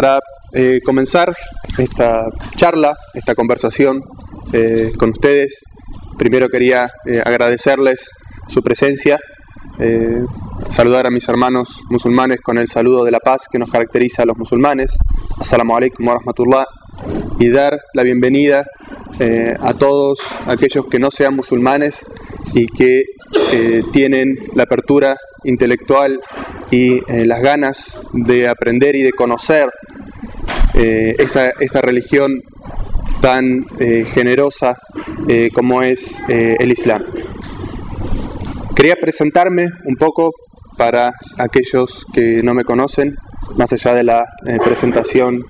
Para eh, comenzar esta charla, esta conversación eh, con ustedes, primero quería eh, agradecerles su presencia, saludar a mis hermanos musulmanes con el saludo de la paz que nos caracteriza a los musulmanes, assalamu alaikum wa rahmatullah, y dar la bienvenida a todos aquellos que no sean musulmanes y que tienen la apertura intelectual y las ganas de aprender y de conocer eh, esta, religión tan eh, generosa eh, como es el Islam. Quería presentarme un poco para aquellos que no me conocen, más allá de la presentación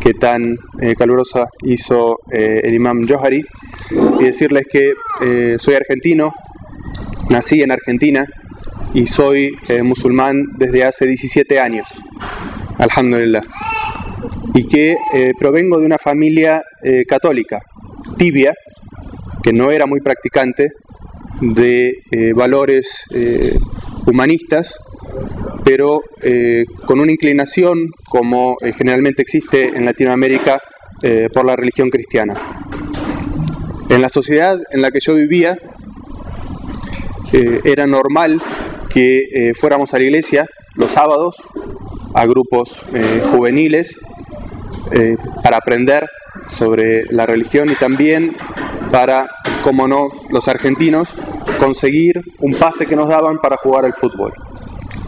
que tan calurosa hizo el imam Johari, y decirles que soy argentino, nací en Argentina y soy musulmán desde hace 17 años. Alhamdulillah y que eh, provengo de una familia eh, católica, tibia, que no era muy practicante de eh, valores humanistas, pero con una inclinación, como generalmente existe en Latinoamérica, por la religión cristiana. En la sociedad en la que yo vivía, era normal que fuéramos a la iglesia los sábados a grupos juveniles eh, para aprender sobre la religión y también para, como no, los argentinos, conseguir un pase que nos daban para jugar al fútbol.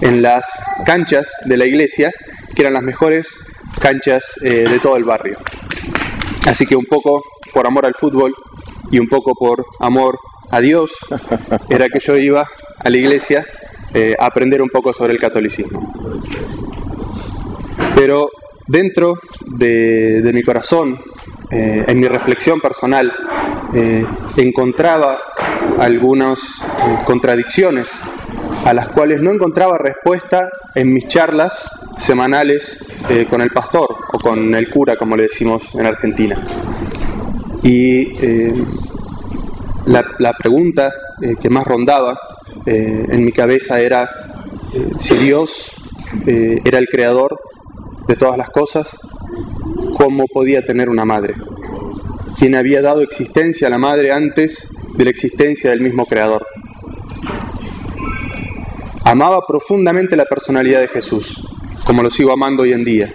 En las canchas de la iglesia, que eran las mejores canchas eh, de todo el barrio. Así que un poco por amor al fútbol y un poco por amor a Dios, era que yo iba a la iglesia eh, a aprender un poco sobre el catolicismo. Pero dentro de, mi corazón, eh, en mi reflexión personal, encontraba algunas contradicciones a las cuales no encontraba respuesta en mis charlas semanales con el pastor o con el cura, como le decimos en Argentina. Y la, la, pregunta que más rondaba en mi cabeza era si Dios era el creador de todas las cosas, cómo podía tener una madre, quien había dado existencia a la madre antes de la existencia del mismo Creador. Amaba profundamente la personalidad de Jesús, como lo sigo amando hoy en día.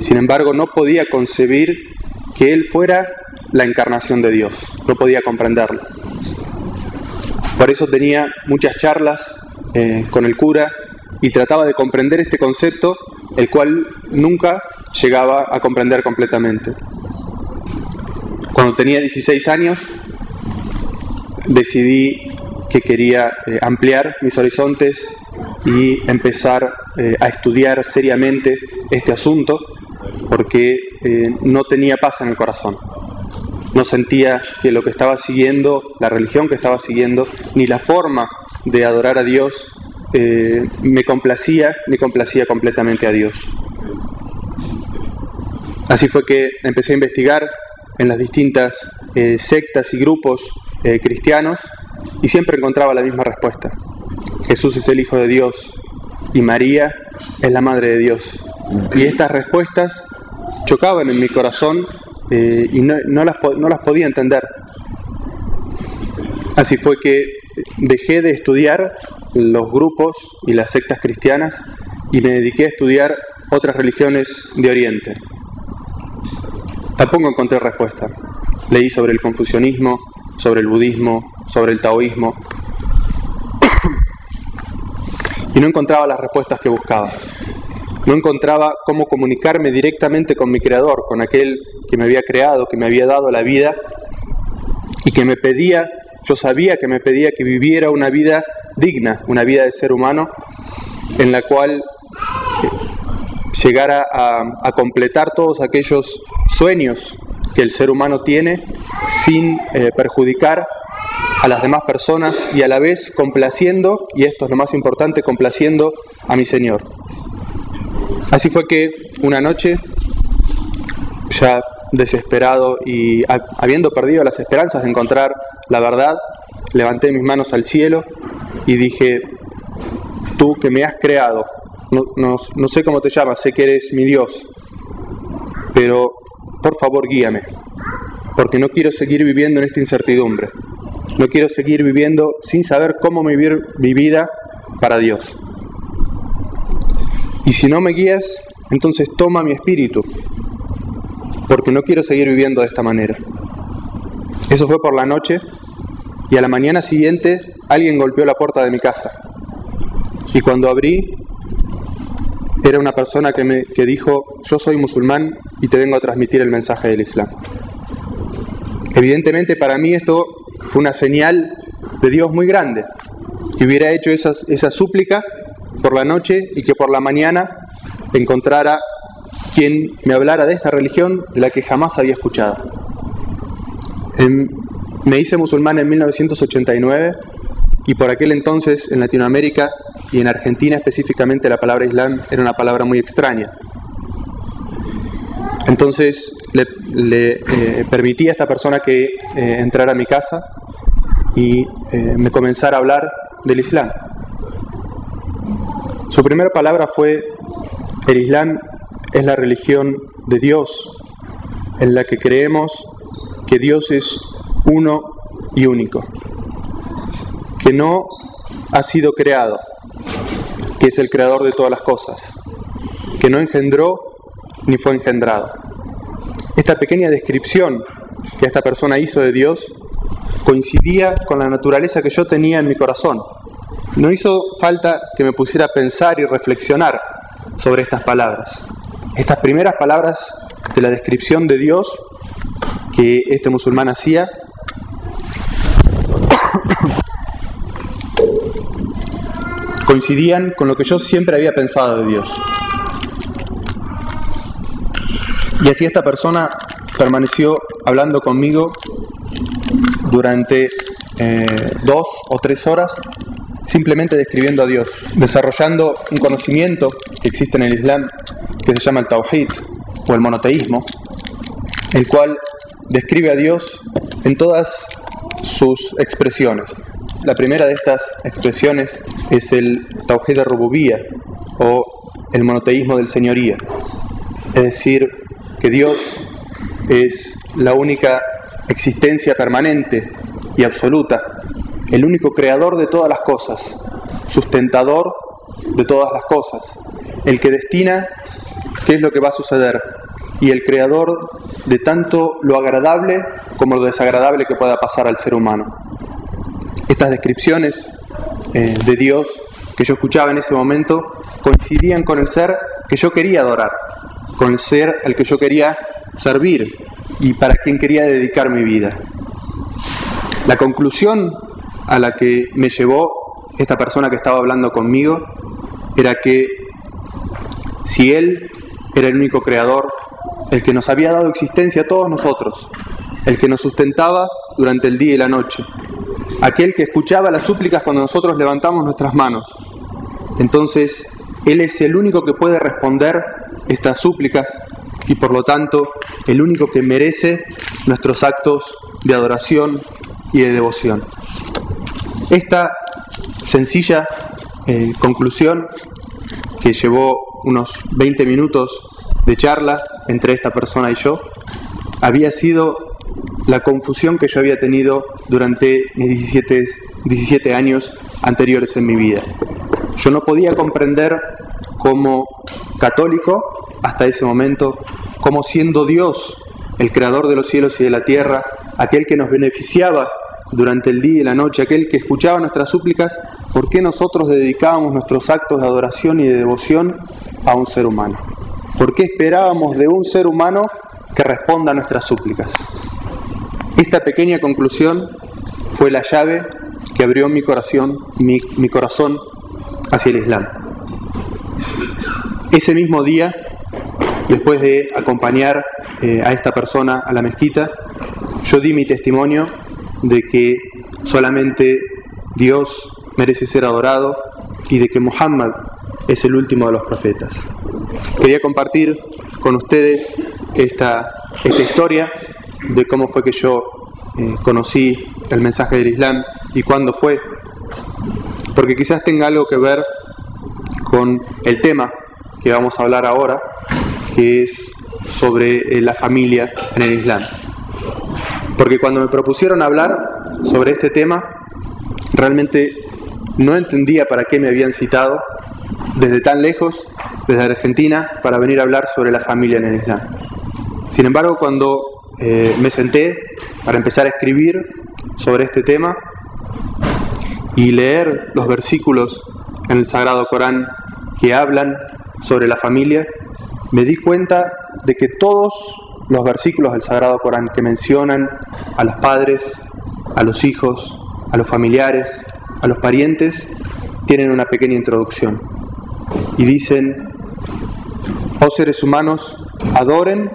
Sin embargo, no podía concebir que Él fuera la encarnación de Dios, no podía comprenderlo. Por eso tenía muchas charlas eh, con el cura y trataba de comprender este concepto el cual nunca llegaba a comprender completamente. Cuando tenía 16 años, decidí que quería eh, ampliar mis horizontes y empezar eh, a estudiar seriamente este asunto porque eh, no tenía paz en el corazón. No sentía que lo que estaba siguiendo, la religión que estaba siguiendo, ni la forma de adorar a Dios me complacía, me complacía completamente a Dios. Así fue que empecé a investigar en las distintas sectas y grupos cristianos y siempre encontraba la misma respuesta. Jesús es el Hijo de Dios y María es la Madre de Dios. Y estas respuestas chocaban en mi corazón y no, las, no las podía entender. Así fue que dejé de estudiar los grupos y las sectas cristianas y me dediqué a estudiar otras religiones de Oriente. Tampoco encontré respuesta. Leí sobre el confucianismo, sobre el budismo, sobre el taoísmo y no encontraba las respuestas que buscaba. No encontraba cómo comunicarme directamente con mi creador, con aquel que me había creado, que me había dado la vida y que me pedía, yo sabía que me pedía que viviera una vida digna, una vida de ser humano en la cual eh, llegara a, completar todos aquellos sueños que el ser humano tiene sin eh, perjudicar a las demás personas y a la vez complaciendo, y esto es lo más importante, complaciendo a mi Señor. Así fue que una noche, ya desesperado y habiendo perdido las esperanzas de encontrar la verdad, levanté mis manos al cielo y dije, tú que me has creado, no, sé cómo te llamas, sé que eres mi Dios, pero por favor guíame, porque no quiero seguir viviendo en esta incertidumbre. No quiero seguir viviendo sin saber cómo vivir mi vida para Dios. Y si no me guías, entonces toma mi espíritu, porque no quiero seguir viviendo de esta manera. Eso fue por la noche y a la mañana siguiente alguien golpeó la puerta de mi casa. Y cuando abrí, era una persona que me que dijo, yo soy musulmán y te vengo a transmitir el mensaje del Islam. Evidentemente para mí esto fue una señal de Dios muy grande, que hubiera hecho esa súplica por la noche y que por la mañana encontrara quien me hablara de esta religión de la que jamás había escuchado. me hice musulmán en 1989 y por aquel entonces en Latinoamérica y en Argentina específicamente la palabra Islam era una palabra muy extraña. Entonces le, eh, permití a esta persona que eh, entrara a mi casa y eh, me comenzara a hablar del Islam. Su primera palabra fue, el Islam es la religión de Dios, en la que creemos que Dios es uno y único, que no ha sido creado, que es el creador de todas las cosas, que no engendró ni fue engendrado. Esta pequeña descripción que esta persona hizo de Dios coincidía con la naturaleza que yo tenía en mi corazón. No hizo falta que me pusiera a pensar y reflexionar sobre estas palabras. Estas primeras palabras de la descripción de Dios que este musulmán hacía coincidían con lo que yo siempre había pensado de Dios. Y así esta persona permaneció hablando conmigo durante eh, dos o tres horas simplemente describiendo a Dios, desarrollando un conocimiento que existe en el Islam que se llama el Tawhid o el monoteísmo, el cual describe a Dios en todas sus expresiones. La primera de estas expresiones es el Tawhid de Rububía o el monoteísmo del señoría, es decir, que Dios es la única existencia permanente y absoluta, el único creador de todas las cosas, sustentador de todas las cosas, el que destina qué es lo que va a suceder y el creador de tanto lo agradable como lo desagradable que pueda pasar al ser humano. Estas descripciones eh, de Dios que yo escuchaba en ese momento coincidían con el ser que yo quería adorar, con el ser al que yo quería servir y para quien quería dedicar mi vida. La conclusión a la que me llevó esta persona que estaba hablando conmigo era que si Él era el único creador, el que nos había dado existencia a todos nosotros, el que nos sustentaba durante el día y la noche, aquel que escuchaba las súplicas cuando nosotros levantamos nuestras manos, entonces él es el único que puede responder estas súplicas y por lo tanto el único que merece nuestros actos de adoración y de devoción. Esta sencilla eh, conclusión que llevó unos 20 minutos de charla entre esta persona y yo, había sido la confusión que yo había tenido durante mis 17, 17 años anteriores en mi vida. Yo no podía comprender como católico hasta ese momento, como siendo Dios, el creador de los cielos y de la tierra, aquel que nos beneficiaba durante el día y la noche, aquel que escuchaba nuestras súplicas, ¿por qué nosotros dedicábamos nuestros actos de adoración y de devoción a un ser humano? ¿Por qué esperábamos de un ser humano que responda a nuestras súplicas? Esta pequeña conclusión fue la llave que abrió mi corazón, mi, corazón hacia el Islam. Ese mismo día, después de acompañar eh, a esta persona a la mezquita, yo di mi testimonio de que solamente Dios merece ser adorado y de que Muhammad es el último de los profetas. Quería compartir con ustedes esta, esta historia de cómo fue que yo eh, conocí el mensaje del Islam y cuándo fue, porque quizás tenga algo que ver con el tema que vamos a hablar ahora, que es sobre eh, la familia en el Islam. Porque cuando me propusieron hablar sobre este tema, realmente no entendía para qué me habían citado desde tan lejos, desde Argentina, para venir a hablar sobre la familia en el Islam. Sin embargo, cuando eh, me senté para empezar a escribir sobre este tema y leer los versículos en el Sagrado Corán que hablan sobre la familia, me di cuenta de que todos los versículos del Sagrado Corán que mencionan a los padres, a los hijos, a los familiares, a los parientes, tienen una pequeña introducción. Y dicen, oh seres humanos, adoren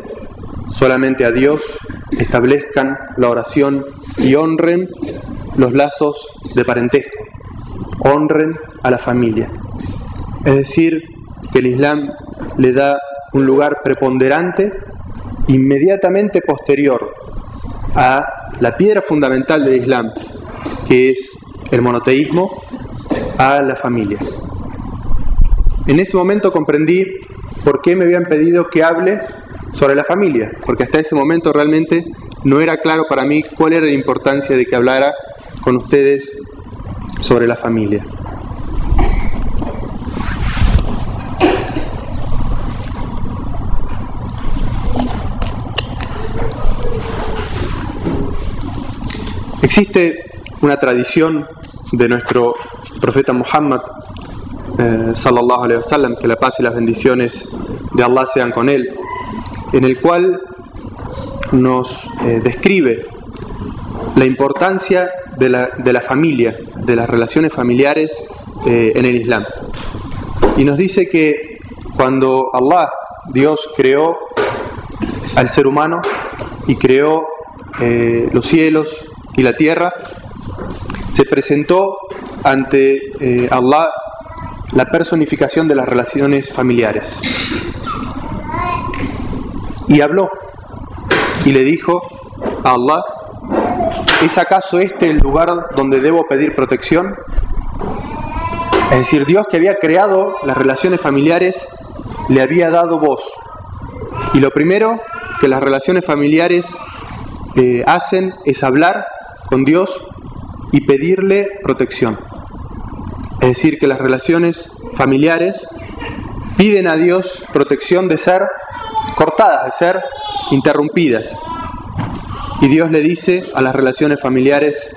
solamente a Dios, establezcan la oración y honren los lazos de parentesco, honren a la familia. Es decir, que el Islam le da un lugar preponderante inmediatamente posterior a la piedra fundamental del Islam, que es el monoteísmo, a la familia. En ese momento comprendí por qué me habían pedido que hable sobre la familia, porque hasta ese momento realmente no era claro para mí cuál era la importancia de que hablara con ustedes sobre la familia. Existe una tradición de nuestro profeta Muhammad, eh, sallallahu alaihi que la paz y las bendiciones de Allah sean con él, en el cual nos eh, describe la importancia de la, familia, de las relaciones familiares eh, en el Islam. Y nos dice que cuando Allah, Dios, creó al ser humano y creó los cielos y la tierra, se presentó ante eh, Allah la personificación de las relaciones familiares. Y habló y le dijo a Allah, ¿es acaso este el lugar donde debo pedir protección? Es decir, Dios que había creado las relaciones familiares le había dado voz. Y lo primero que las relaciones familiares eh, hacen es hablar con Dios y pedirle protección. Es decir, que las relaciones familiares piden a Dios protección de ser cortadas, de ser interrumpidas. Y Dios le dice a las relaciones familiares,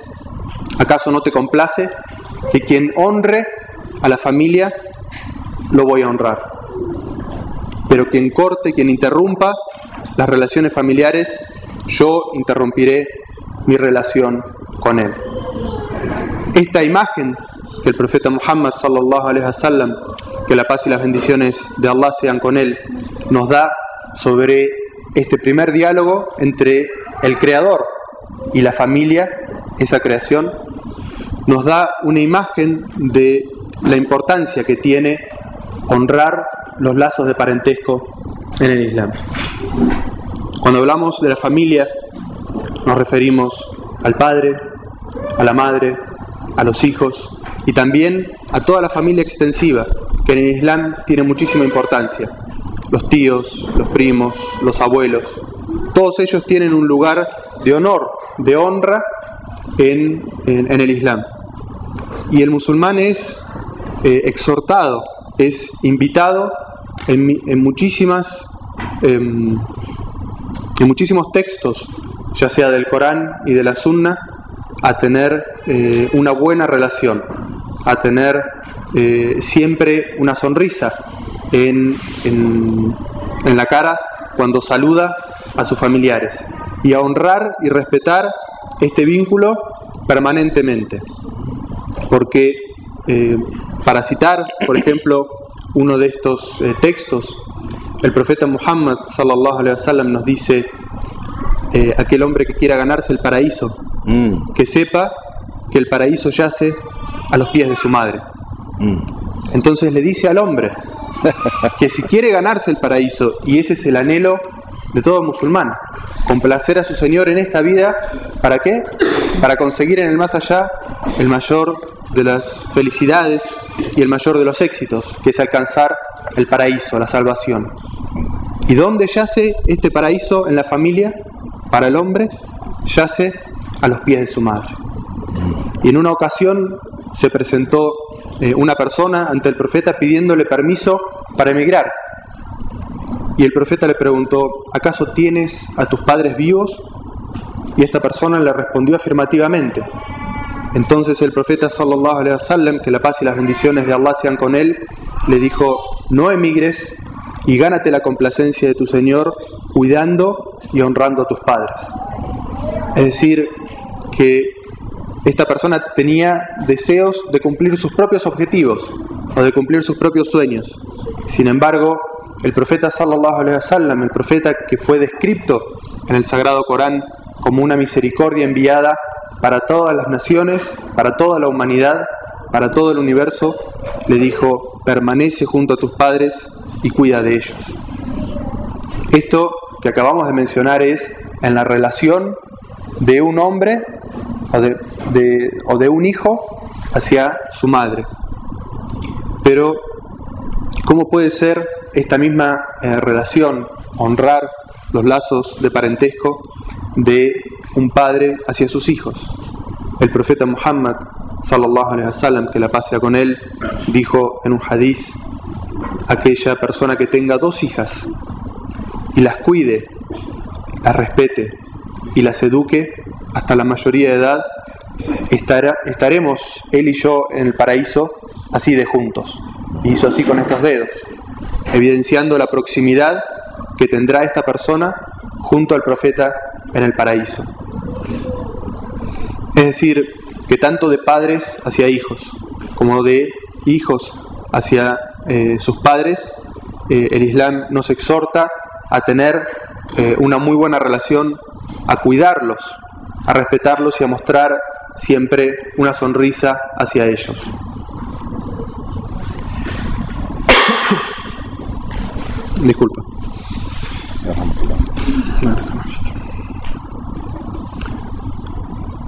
¿acaso no te complace que quien honre a la familia, lo voy a honrar? Pero quien corte, quien interrumpa las relaciones familiares, yo interrumpiré mi relación con Él. Esta imagen que el profeta Muhammad sallallahu alaihi wasallam, que la paz y las bendiciones de Allah sean con él, nos da sobre este primer diálogo entre el creador y la familia, esa creación, nos da una imagen de la importancia que tiene honrar los lazos de parentesco en el Islam. Cuando hablamos de la familia, nos referimos al padre, a la madre, a los hijos y también a toda la familia extensiva, que en el Islam tiene muchísima importancia. Los tíos, los primos, los abuelos, todos ellos tienen un lugar de honor, de honra en, el Islam. Y el musulmán es eh, exhortado, es invitado en, muchísimas, em, en muchísimos textos, ya sea del Corán y de la Sunna, a tener eh, una buena relación, a tener eh, siempre una sonrisa en, en, la cara cuando saluda a sus familiares y a honrar y respetar este vínculo permanentemente. Porque eh, para citar, por ejemplo, uno de estos textos, el profeta Muhammad sallallahu alaihi wasallam nos dice aquel hombre que quiera ganarse el paraíso Mm. que sepa que el paraíso yace a los pies de su madre. Mm. Entonces le dice al hombre que si quiere ganarse el paraíso, y ese es el anhelo de todo musulmán, complacer a su Señor en esta vida, ¿para qué? Para conseguir en el más allá el mayor de las felicidades y el mayor de los éxitos, que es alcanzar el paraíso, la salvación. ¿Y dónde yace este paraíso en la familia? Para el hombre, yace a los pies de su madre. Y en una ocasión se presentó eh, una persona ante el profeta pidiéndole permiso para emigrar. Y el profeta le preguntó, ¿acaso tienes a tus padres vivos? Y esta persona le respondió afirmativamente. Entonces el profeta sallallahu alaihi wasallam, que la paz y las bendiciones de Allah sean con él, le dijo, no emigres y gánate la complacencia de tu Señor cuidando y honrando a tus padres. Es decir, que esta persona tenía deseos de cumplir sus propios objetivos o de cumplir sus propios sueños. Sin embargo, el profeta sallallahu alaihi wasallam, el profeta que fue descrito en el sagrado Corán como una misericordia enviada para todas las naciones, para toda la humanidad, para todo el universo, le dijo, permanece junto a tus padres y cuida de ellos. Esto que acabamos de mencionar es en la relación de un hombre o de, un hijo hacia su madre. Pero, ¿cómo puede ser esta misma eh, relación, honrar los lazos de parentesco de un padre hacia sus hijos? El profeta Muhammad, sallallahu alaihi wasallam, que la pasea con él, dijo en un hadiz: aquella persona que tenga dos hijas y las cuide, las respete y las eduque hasta la mayoría de edad, estaremos él y yo en el paraíso así de juntos. Y hizo así con estos dedos, evidenciando la proximidad que tendrá esta persona junto al profeta en el paraíso. Es decir, que tanto de padres hacia hijos, como de hijos hacia eh, sus padres, eh, el Islam nos exhorta a tener eh, una muy buena relación, a cuidarlos, a respetarlos y a mostrar siempre una sonrisa hacia ellos. Disculpa.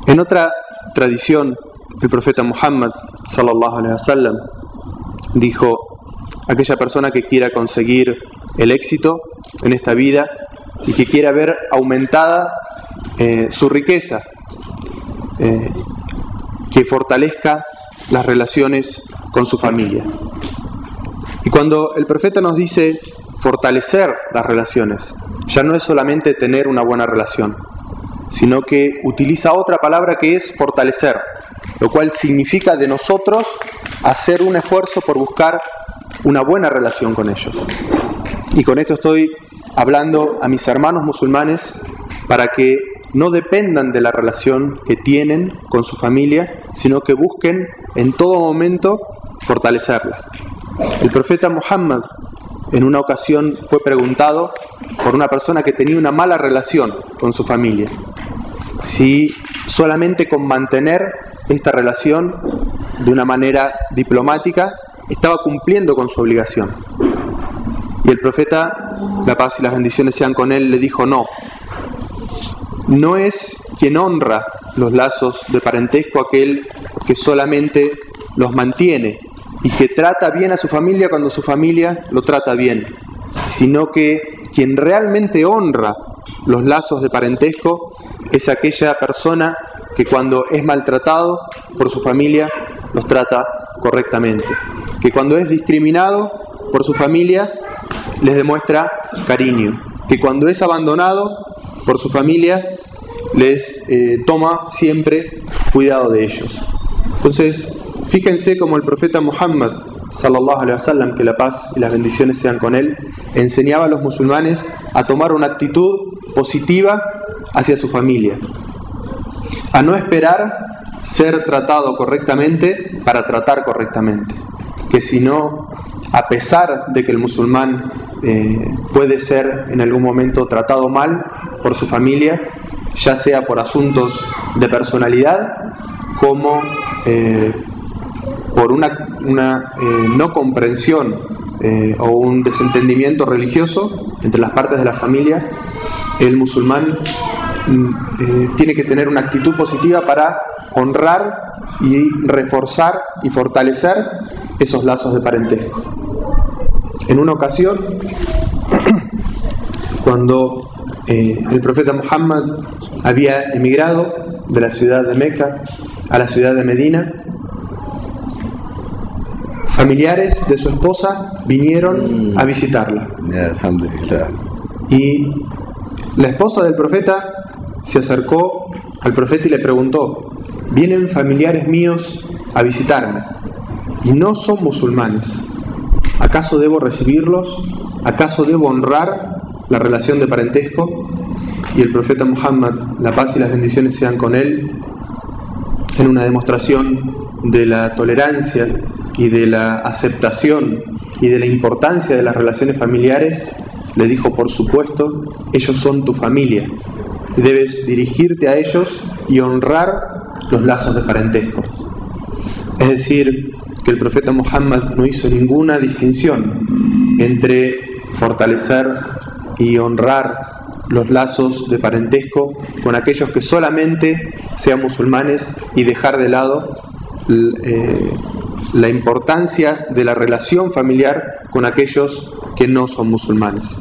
En otra tradición, el profeta Muhammad sallallahu alaihi wasallam dijo, aquella persona que quiera conseguir el éxito en esta vida y que quiera ver aumentada eh, su riqueza, eh, que fortalezca las relaciones con su familia. Y cuando el profeta nos dice fortalecer las relaciones, ya no es solamente tener una buena relación, sino que utiliza otra palabra que es fortalecer, lo cual significa de nosotros hacer un esfuerzo por buscar una buena relación con ellos. Y con esto estoy hablando a mis hermanos musulmanes para que no dependan de la relación que tienen con su familia, sino que busquen en todo momento fortalecerla. El profeta Muhammad en una ocasión fue preguntado por una persona que tenía una mala relación con su familia, si solamente con mantener esta relación de una manera diplomática estaba cumpliendo con su obligación. Y el profeta, la paz y las bendiciones sean con él, le dijo no. No es quien honra los lazos de parentesco aquel que solamente los mantiene y que trata bien a su familia cuando su familia lo trata bien, sino que quien realmente honra los lazos de parentesco es aquella persona que cuando es maltratado por su familia los trata correctamente, que cuando es discriminado por su familia les demuestra cariño, que cuando es abandonado por su familia les eh, toma siempre cuidado de ellos. Entonces, fíjense como el profeta Muhammad sallallahu que la paz y las bendiciones sean con él, enseñaba a los musulmanes a tomar una actitud positiva hacia su familia, a no esperar ser tratado correctamente para tratar correctamente, que si no, a pesar de que el musulmán eh, puede ser en algún momento tratado mal por su familia, ya sea por asuntos de personalidad como eh, por una, eh, no comprensión o un desentendimiento religioso entre las partes de la familia, el musulmán mm, tiene que tener una actitud positiva para honrar y reforzar y fortalecer esos lazos de parentesco. En una ocasión, cuando eh, el profeta Muhammad había emigrado de la ciudad de Meca a la ciudad de Medina, familiares de su esposa vinieron a visitarla. Y la esposa del profeta se acercó al profeta y le preguntó, vienen familiares míos a visitarme y no son musulmanes. ¿Acaso debo recibirlos? ¿Acaso debo honrar la relación de parentesco? Y el profeta Muhammad, la paz y las bendiciones sean con él, en una demostración de la tolerancia y de la aceptación y de la importancia de las relaciones familiares, le dijo, por supuesto, ellos son tu familia. Debes dirigirte a ellos y honrar los lazos de parentesco. Es decir, que el profeta Muhammad no hizo ninguna distinción entre fortalecer y honrar los lazos de parentesco con aquellos que solamente sean musulmanes y dejar de lado eh, la importancia de la relación familiar con aquellos que no son musulmanes.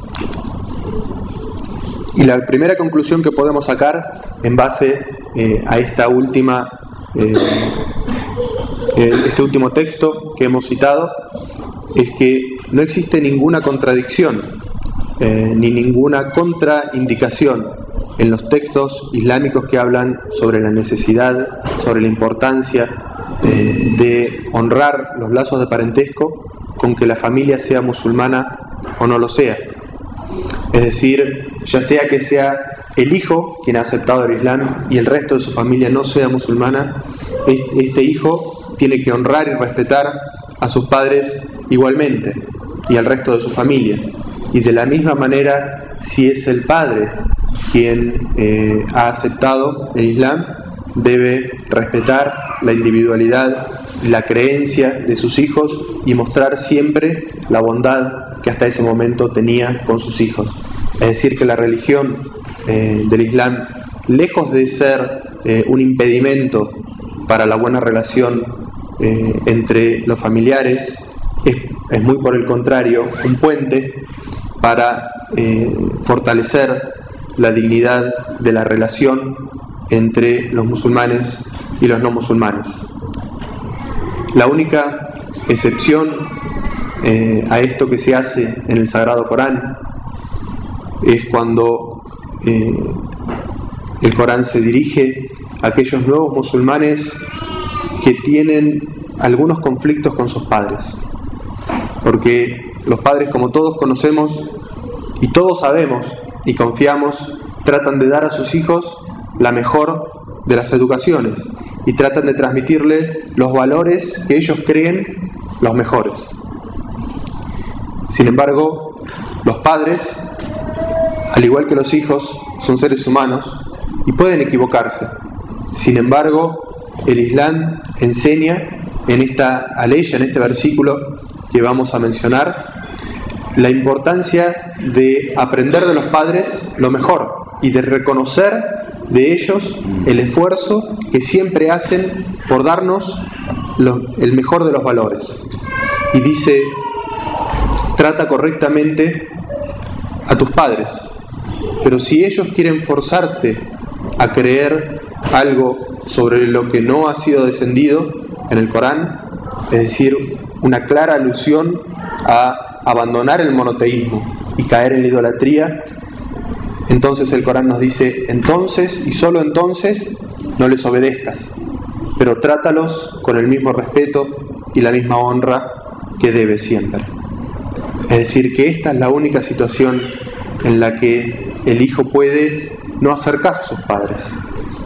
Y la primera conclusión que podemos sacar en base eh, a esta última eh, este último texto que hemos citado es que no existe ninguna contradicción eh, ni ninguna contraindicación en los textos islámicos que hablan sobre la necesidad, sobre la importancia eh, de honrar los lazos de parentesco con que la familia sea musulmana o no lo sea. Es decir, ya sea que sea el hijo quien ha aceptado el Islam y el resto de su familia no sea musulmana, este hijo tiene que honrar y respetar a sus padres igualmente y al resto de su familia. Y de la misma manera, si es el padre quien eh, ha aceptado el Islam, debe respetar la individualidad la creencia de sus hijos y mostrar siempre la bondad que hasta ese momento tenía con sus hijos. Es decir, que la religión eh, del Islam, lejos de ser eh, un impedimento para la buena relación eh, entre los familiares, es, es, muy por el contrario un puente para fortalecer la dignidad de la relación entre los musulmanes y los no musulmanes. La única excepción eh, a esto que se hace en el Sagrado Corán es cuando eh, el Corán se dirige a aquellos nuevos musulmanes que tienen algunos conflictos con sus padres. Porque los padres, como todos conocemos y todos sabemos y confiamos, tratan de dar a sus hijos la mejor de las educaciones y tratan de transmitirle los valores que ellos creen los mejores. Sin embargo, los padres, al igual que los hijos, son seres humanos y pueden equivocarse. Sin embargo, el Islam enseña en esta aleya, en este versículo que vamos a mencionar, la importancia de aprender de los padres lo mejor y de reconocer de ellos el esfuerzo que siempre hacen por darnos el mejor de los valores. Y dice, trata correctamente a tus padres, pero si ellos quieren forzarte a creer algo sobre lo que no ha sido descendido en el Corán, es decir, una clara alusión a abandonar el monoteísmo y caer en la idolatría, entonces el Corán nos dice, entonces y solo entonces no les obedezcas, pero trátalos con el mismo respeto y la misma honra que debes siempre. Es decir, que esta es la única situación en la que el hijo puede no hacer caso a sus padres.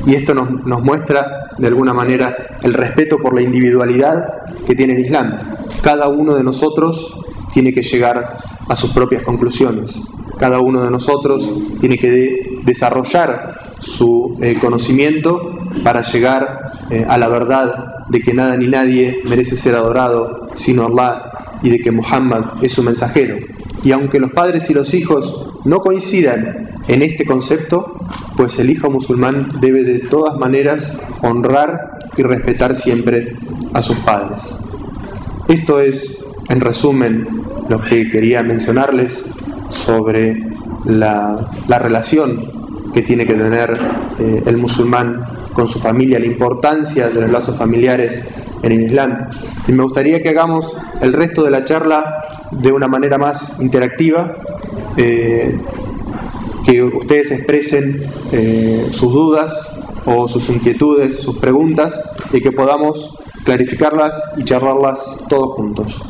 Y esto nos, muestra de alguna manera el respeto por la individualidad que tiene el Islam. Cada uno de nosotros tiene que llegar a sus propias conclusiones. Cada uno de nosotros tiene que desarrollar su eh, conocimiento para llegar eh, a la verdad de que nada ni nadie merece ser adorado sino Allah y de que Muhammad es su mensajero. y aunque los padres y los hijos no coincidan en este concepto, pues el hijo musulmán debe de todas maneras honrar y respetar siempre a sus padres. Esto es, en resumen, lo que quería mencionarles sobre la, relación que tiene que tener eh, el musulmán con su familia, la importancia de los lazos familiares en el Islam. Y me gustaría que hagamos el resto de la charla de una manera más interactiva, eh, que ustedes expresen eh, sus dudas o sus inquietudes, sus preguntas, y que podamos clarificarlas y charlarlas todos juntos.